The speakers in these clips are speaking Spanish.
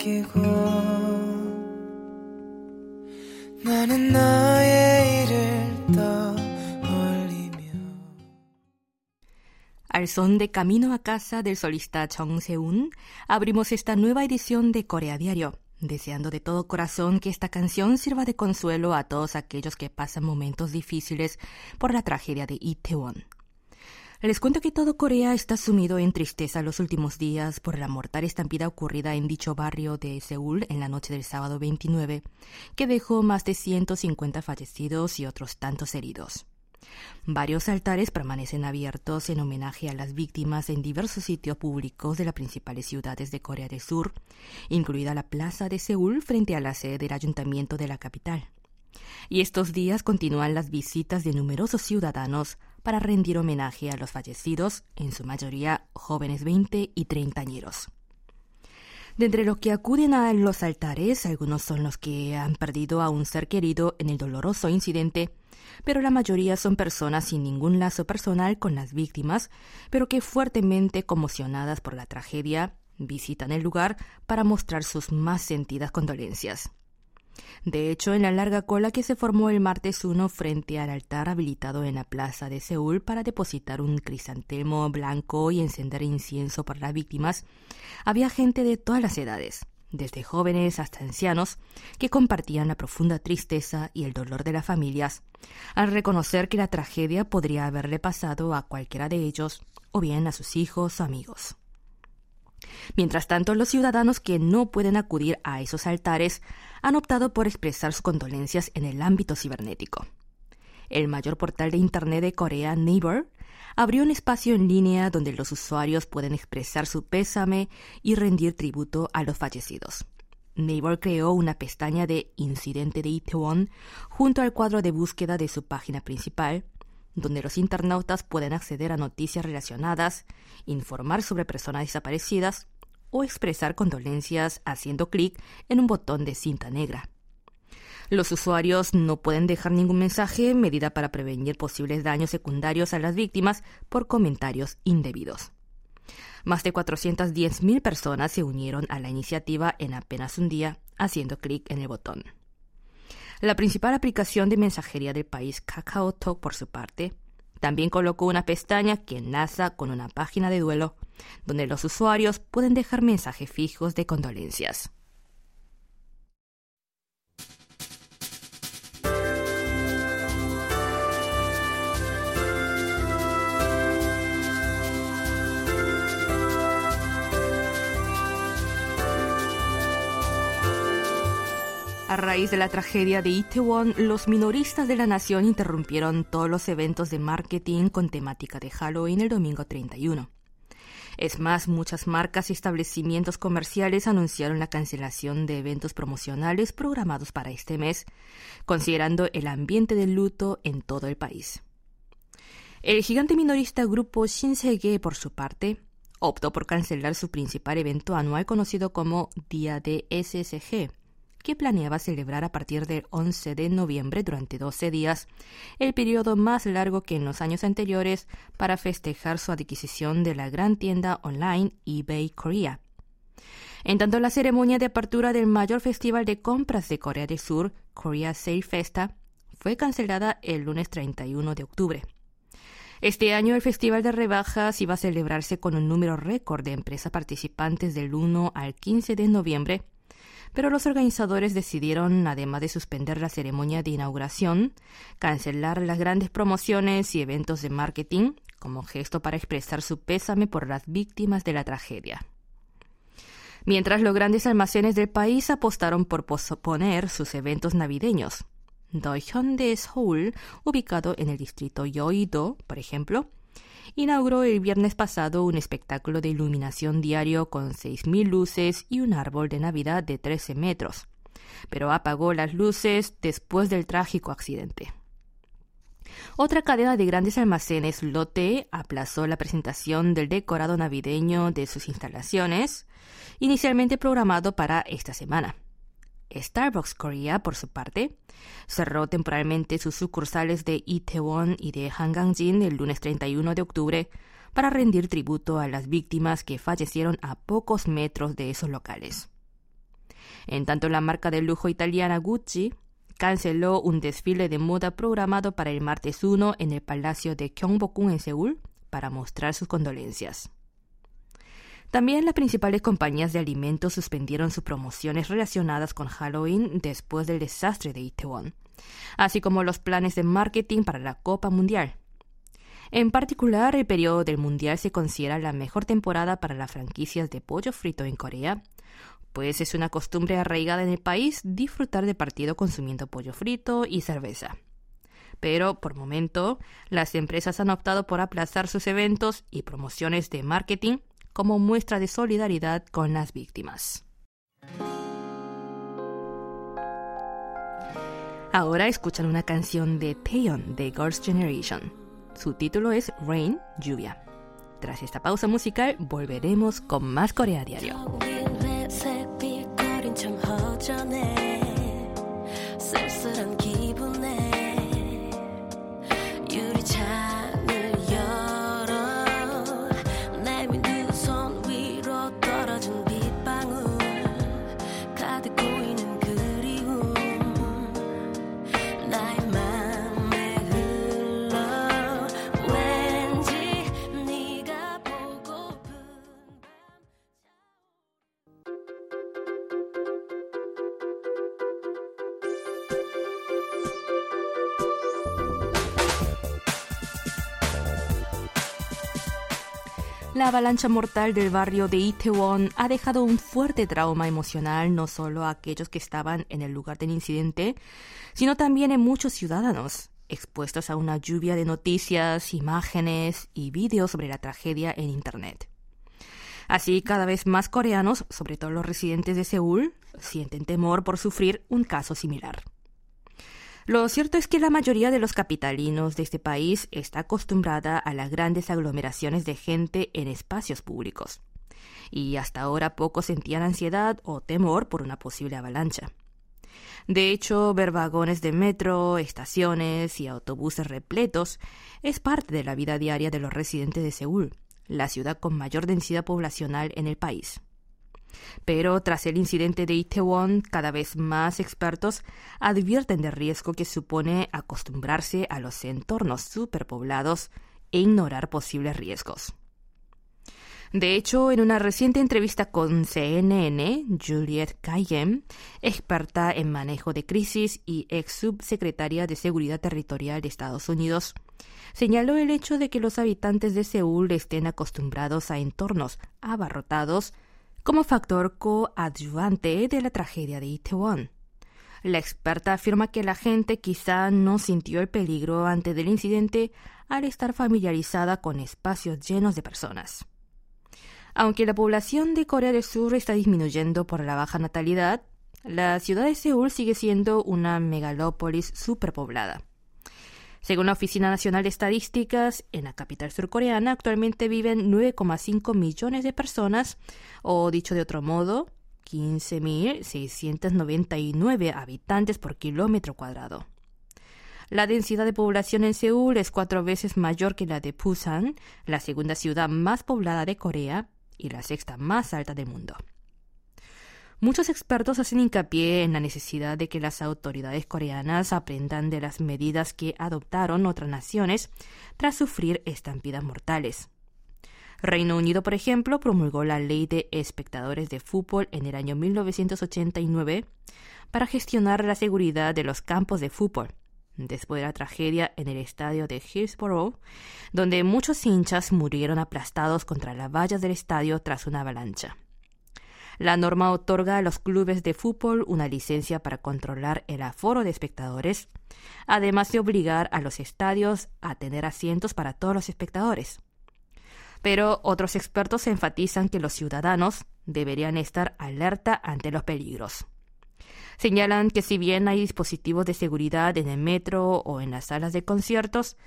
맡기고 나는 너의 일을 떠올리며 Al son de Camino a casa del solista Chong Se-un, abrimos esta nueva edición de Corea Diario, deseando de todo corazón que esta canción sirva de consuelo a todos aquellos que pasan momentos difíciles por la tragedia de Itaewon. Les cuento que todo Corea está sumido en tristeza los últimos días por la mortal estampida ocurrida en dicho barrio de Seúl en la noche del sábado 29, que dejó más de 150 fallecidos y otros tantos heridos. Varios altares permanecen abiertos en homenaje a las víctimas en diversos sitios públicos de las principales ciudades de Corea del Sur, incluida la plaza de Seúl frente a la sede del ayuntamiento de la capital. Y estos días continúan las visitas de numerosos ciudadanos para rendir homenaje a los fallecidos, en su mayoría jóvenes 20 y 30 añeros. De entre los que acuden a los altares, algunos son los que han perdido a un ser querido en el doloroso incidente, pero la mayoría son personas sin ningún lazo personal con las víctimas, pero que fuertemente conmocionadas por la tragedia visitan el lugar para mostrar sus más sentidas condolencias. De hecho, en la larga cola que se formó el martes 1 frente al altar habilitado en la plaza de Seúl para depositar un crisantemo blanco y encender incienso por las víctimas, había gente de todas las edades, desde jóvenes hasta ancianos, que compartían la profunda tristeza y el dolor de las familias, al reconocer que la tragedia podría haberle pasado a cualquiera de ellos, o bien a sus hijos o amigos. Mientras tanto, los ciudadanos que no pueden acudir a esos altares han optado por expresar sus condolencias en el ámbito cibernético. El mayor portal de Internet de Corea, Naver, abrió un espacio en línea donde los usuarios pueden expresar su pésame y rendir tributo a los fallecidos. Naver creó una pestaña de Incidente de Itaewon junto al cuadro de búsqueda de su página principal, donde los internautas pueden acceder a noticias relacionadas, informar sobre personas desaparecidas o expresar condolencias haciendo clic en un botón de cinta negra. Los usuarios no pueden dejar ningún mensaje, medida para prevenir posibles daños secundarios a las víctimas por comentarios indebidos. Más de 410.000 personas se unieron a la iniciativa en apenas un día, haciendo clic en el botón. La principal aplicación de mensajería del país, KakaoTalk, por su parte, también colocó una pestaña que enlaza con una página de duelo, donde los usuarios pueden dejar mensajes fijos de condolencias. A raíz de la tragedia de Itaewon, los minoristas de la nación interrumpieron todos los eventos de marketing con temática de Halloween el domingo 31. Es más, muchas marcas y establecimientos comerciales anunciaron la cancelación de eventos promocionales programados para este mes, considerando el ambiente de luto en todo el país. El gigante minorista grupo Shinsegae, por su parte, optó por cancelar su principal evento anual conocido como Día de SSG, que planeaba celebrar a partir del 11 de noviembre durante 12 días, el periodo más largo que en los años anteriores para festejar su adquisición de la gran tienda online eBay Korea. En tanto, la ceremonia de apertura del mayor festival de compras de Corea del Sur, Korea Sale Festa, fue cancelada el lunes 31 de octubre. Este año el Festival de Rebajas iba a celebrarse con un número récord de empresas participantes del 1 al 15 de noviembre, pero los organizadores decidieron, además de suspender la ceremonia de inauguración, cancelar las grandes promociones y eventos de marketing como gesto para expresar su pésame por las víctimas de la tragedia. Mientras los grandes almacenes del país apostaron por posponer sus eventos navideños. Doihyun de Seoul, ubicado en el distrito Yoido, por ejemplo, inauguró el viernes pasado un espectáculo de iluminación diario con 6.000 luces y un árbol de Navidad de 13 metros, pero apagó las luces después del trágico accidente. Otra cadena de grandes almacenes, Lotte, aplazó la presentación del decorado navideño de sus instalaciones, inicialmente programado para esta semana. Starbucks Korea, por su parte, cerró temporalmente sus sucursales de Itaewon y de Hangangjin el lunes 31 de octubre para rendir tributo a las víctimas que fallecieron a pocos metros de esos locales. En tanto, la marca de lujo italiana Gucci canceló un desfile de moda programado para el martes 1 en el Palacio de Gyeongbokgung en Seúl para mostrar sus condolencias. También las principales compañías de alimentos suspendieron sus promociones relacionadas con Halloween después del desastre de Itaewon, así como los planes de marketing para la Copa Mundial. En particular, el periodo del Mundial se considera la mejor temporada para las franquicias de pollo frito en Corea, pues es una costumbre arraigada en el país disfrutar del partido consumiendo pollo frito y cerveza. Pero, por momento, las empresas han optado por aplazar sus eventos y promociones de marketing como muestra de solidaridad con las víctimas. Ahora escuchan una canción de Taeyeon de Girls' Generation. Su título es Rain, lluvia. Tras esta pausa musical, volveremos con más Corea Diario. La avalancha mortal del barrio de Itaewon ha dejado un fuerte trauma emocional no solo a aquellos que estaban en el lugar del incidente, sino también en muchos ciudadanos, expuestos a una lluvia de noticias, imágenes y vídeos sobre la tragedia en Internet. Así, cada vez más coreanos, sobre todo los residentes de Seúl, sienten temor por sufrir un caso similar. Lo cierto es que la mayoría de los capitalinos de este país está acostumbrada a las grandes aglomeraciones de gente en espacios públicos. Y hasta ahora pocos sentían ansiedad o temor por una posible avalancha. De hecho, ver vagones de metro, estaciones y autobuses repletos es parte de la vida diaria de los residentes de Seúl, la ciudad con mayor densidad poblacional en el país. Pero tras el incidente de Itaewon, cada vez más expertos advierten del riesgo que supone acostumbrarse a los entornos superpoblados e ignorar posibles riesgos. De hecho, en una reciente entrevista con CNN, Juliette Kayyem, experta en manejo de crisis y ex subsecretaria de Seguridad Territorial de Estados Unidos, señaló el hecho de que los habitantes de Seúl estén acostumbrados a entornos abarrotados como factor coadyuvante de la tragedia de Itaewon. La experta afirma que la gente quizá no sintió el peligro antes del incidente al estar familiarizada con espacios llenos de personas. Aunque la población de Corea del Sur está disminuyendo por la baja natalidad, la ciudad de Seúl sigue siendo una megalópolis superpoblada. Según la Oficina Nacional de Estadísticas, en la capital surcoreana actualmente viven 9,5 millones de personas, o dicho de otro modo, 15.699 habitantes por kilómetro cuadrado. La densidad de población en Seúl es cuatro veces mayor que la de Busan, la segunda ciudad más poblada de Corea y la sexta más alta del mundo. Muchos expertos hacen hincapié en la necesidad de que las autoridades coreanas aprendan de las medidas que adoptaron otras naciones tras sufrir estampidas mortales. Reino Unido, por ejemplo, promulgó la ley de espectadores de fútbol en el año 1989 para gestionar la seguridad de los campos de fútbol, después de la tragedia en el estadio de Hillsborough, donde muchos hinchas murieron aplastados contra las vallas del estadio tras una avalancha. La norma otorga a los clubes de fútbol una licencia para controlar el aforo de espectadores, además de obligar a los estadios a tener asientos para todos los espectadores. Pero otros expertos enfatizan que los ciudadanos deberían estar alerta ante los peligros. Señalan que si bien hay dispositivos de seguridad en el metro o en las salas de conciertos,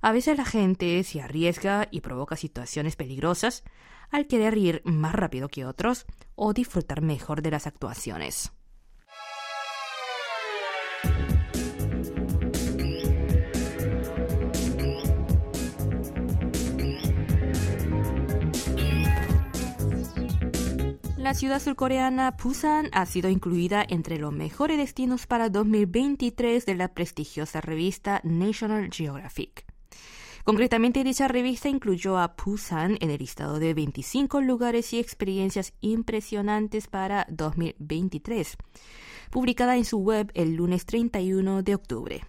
a veces la gente se arriesga y provoca situaciones peligrosas al querer ir más rápido que otros o disfrutar mejor de las actuaciones. La ciudad surcoreana Busan ha sido incluida entre los mejores destinos para 2023 de la prestigiosa revista National Geographic. Concretamente, dicha revista incluyó a Busan en el listado de 25 lugares y experiencias impresionantes para 2023, publicada en su web el lunes 31 de octubre.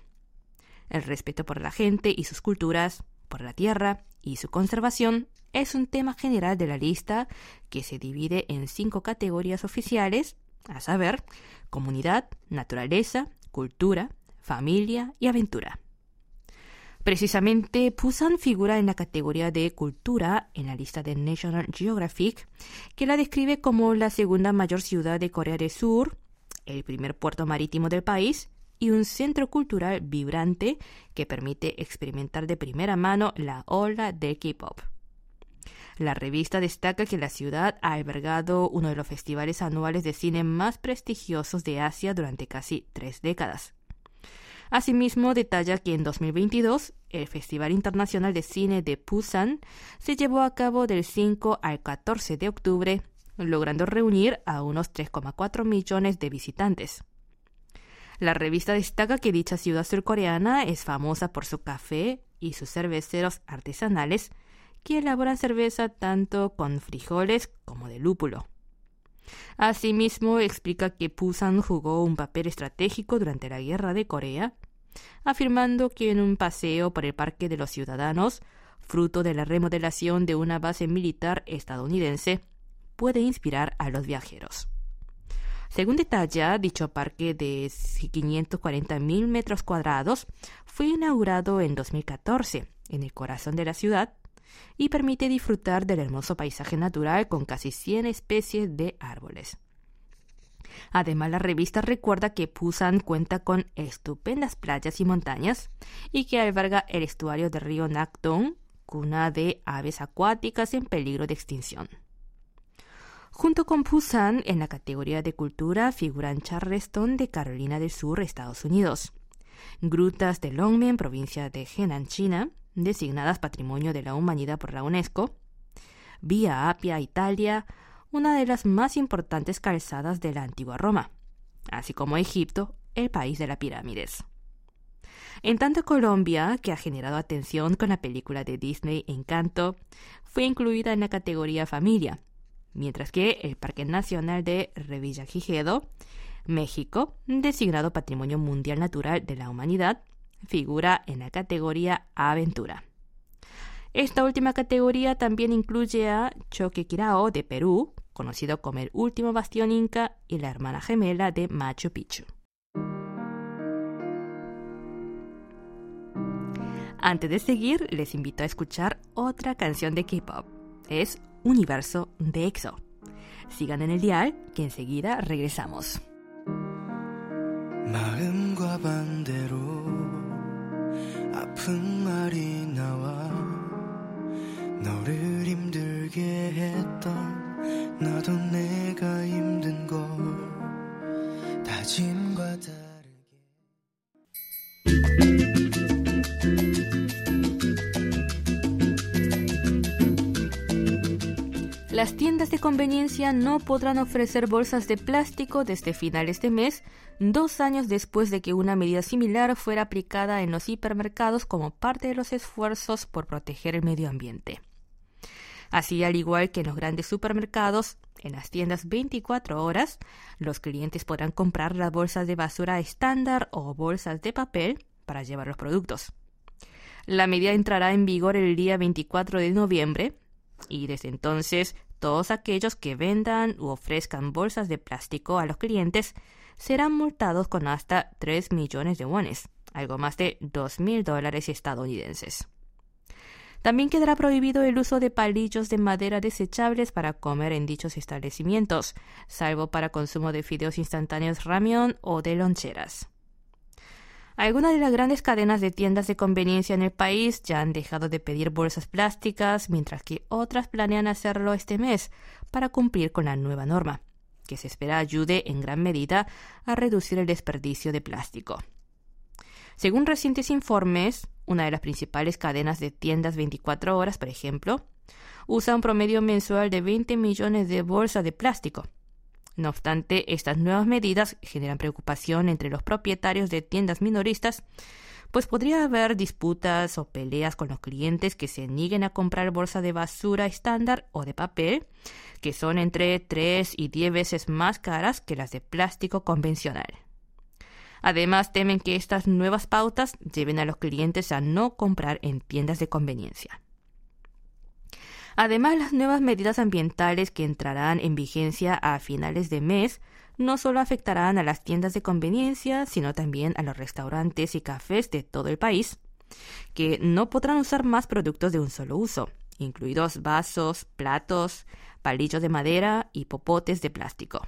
El respeto por la gente y sus culturas, por la tierra y su conservación es un tema general de la lista que se divide en cinco categorías oficiales, a saber, comunidad, naturaleza, cultura, familia y aventura. Precisamente, Busan figura en la categoría de cultura en la lista de National Geographic, que la describe como la segunda mayor ciudad de Corea del Sur, el primer puerto marítimo del país y un centro cultural vibrante que permite experimentar de primera mano la ola del K-pop. La revista destaca que la ciudad ha albergado uno de los festivales anuales de cine más prestigiosos de Asia durante casi tres décadas. Asimismo, detalla que en 2022 el Festival Internacional de Cine de Busan se llevó a cabo del 5 al 14 de octubre, logrando reunir a unos 3,4 millones de visitantes. La revista destaca que dicha ciudad surcoreana es famosa por su café y sus cerveceros artesanales, que elaboran cerveza tanto con frijoles como de lúpulo. Asimismo, explica que Busan jugó un papel estratégico durante la Guerra de Corea, afirmando que en un paseo por el Parque de los Ciudadanos, fruto de la remodelación de una base militar estadounidense, puede inspirar a los viajeros. Según detalla, dicho parque de 540.000 metros cuadrados fue inaugurado en 2014 en el corazón de la ciudad y permite disfrutar del hermoso paisaje natural con casi 100 especies de árboles. Además, la revista recuerda que Busan cuenta con estupendas playas y montañas y que alberga el estuario del río Nakdong, cuna de aves acuáticas en peligro de extinción. Junto con Busan, en la categoría de cultura figuran Charleston de Carolina del Sur, Estados Unidos, grutas de Longmen, provincia de Henan, China, designadas Patrimonio de la Humanidad por la UNESCO, Vía Apia, Italia, una de las más importantes calzadas de la antigua Roma, así como Egipto, el país de las pirámides. En tanto Colombia, que ha generado atención con la película de Disney Encanto, fue incluida en la categoría familia, mientras que el Parque Nacional de Revillagigedo, México, designado Patrimonio Mundial Natural de la Humanidad, figura en la categoría Aventura. Esta última categoría también incluye a Choquequirao de Perú, conocido como el último bastión inca y la hermana gemela de Machu Picchu. Antes de seguir, les invito a escuchar otra canción de K-pop. Es Universo de EXO. Sigan en el dial, que enseguida regresamos. Las tiendas de conveniencia no podrán ofrecer bolsas de plástico desde finales de mes, dos años después de que una medida similar fuera aplicada en los hipermercados como parte de los esfuerzos por proteger el medio ambiente. Así, al igual que en los grandes supermercados, en las tiendas 24 horas, los clientes podrán comprar las bolsas de basura estándar o bolsas de papel para llevar los productos. La medida entrará en vigor el día 24 de noviembre y desde entonces todos aquellos que vendan u ofrezcan bolsas de plástico a los clientes serán multados con hasta 3 millones de wones, algo más de 2 mil dólares estadounidenses. También quedará prohibido el uso de palillos de madera desechables para comer en dichos establecimientos, salvo para consumo de fideos instantáneos ramión o de loncheras. Algunas de las grandes cadenas de tiendas de conveniencia en el país ya han dejado de pedir bolsas plásticas, mientras que otras planean hacerlo este mes para cumplir con la nueva norma, que se espera ayude en gran medida a reducir el desperdicio de plástico. Según recientes informes, una de las principales cadenas de tiendas 24 horas, por ejemplo, usa un promedio mensual de 20 millones de bolsas de plástico. No obstante, estas nuevas medidas generan preocupación entre los propietarios de tiendas minoristas, pues podría haber disputas o peleas con los clientes que se nieguen a comprar bolsas de basura estándar o de papel, que son entre 3 y 10 veces más caras que las de plástico convencional. Además, temen que estas nuevas pautas lleven a los clientes a no comprar en tiendas de conveniencia. Además, las nuevas medidas ambientales que entrarán en vigencia a finales de mes no solo afectarán a las tiendas de conveniencia, sino también a los restaurantes y cafés de todo el país, que no podrán usar más productos de un solo uso, incluidos vasos, platos, palillos de madera y popotes de plástico.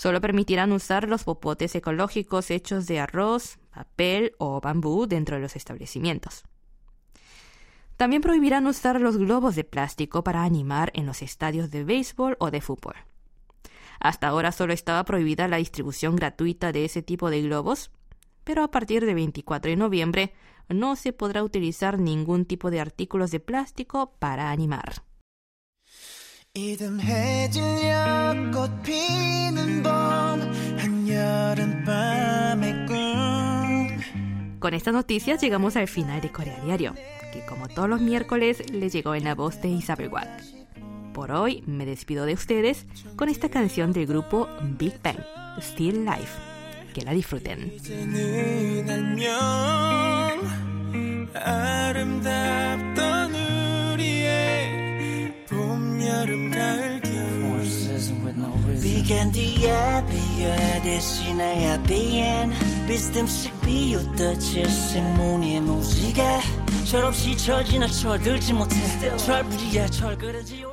Solo permitirán usar los popotes ecológicos hechos de arroz, papel o bambú dentro de los establecimientos. También prohibirán usar los globos de plástico para animar en los estadios de béisbol o de fútbol. Hasta ahora solo estaba prohibida la distribución gratuita de ese tipo de globos, pero a partir del 24 de noviembre no se podrá utilizar ningún tipo de artículos de plástico para animar. Con estas noticias llegamos al final de Corea Diario, que como todos los miércoles les llegó en la voz de Isabel Watt. Por hoy me despido de ustedes con esta canción del grupo Big Bang, Still Life. Que la disfruten. Kendiye bir ödesine yapayım Bizdimsik bir yutta çirsin muniye muzike 철없이 철지나 철들지 못해 철부리야 철그러지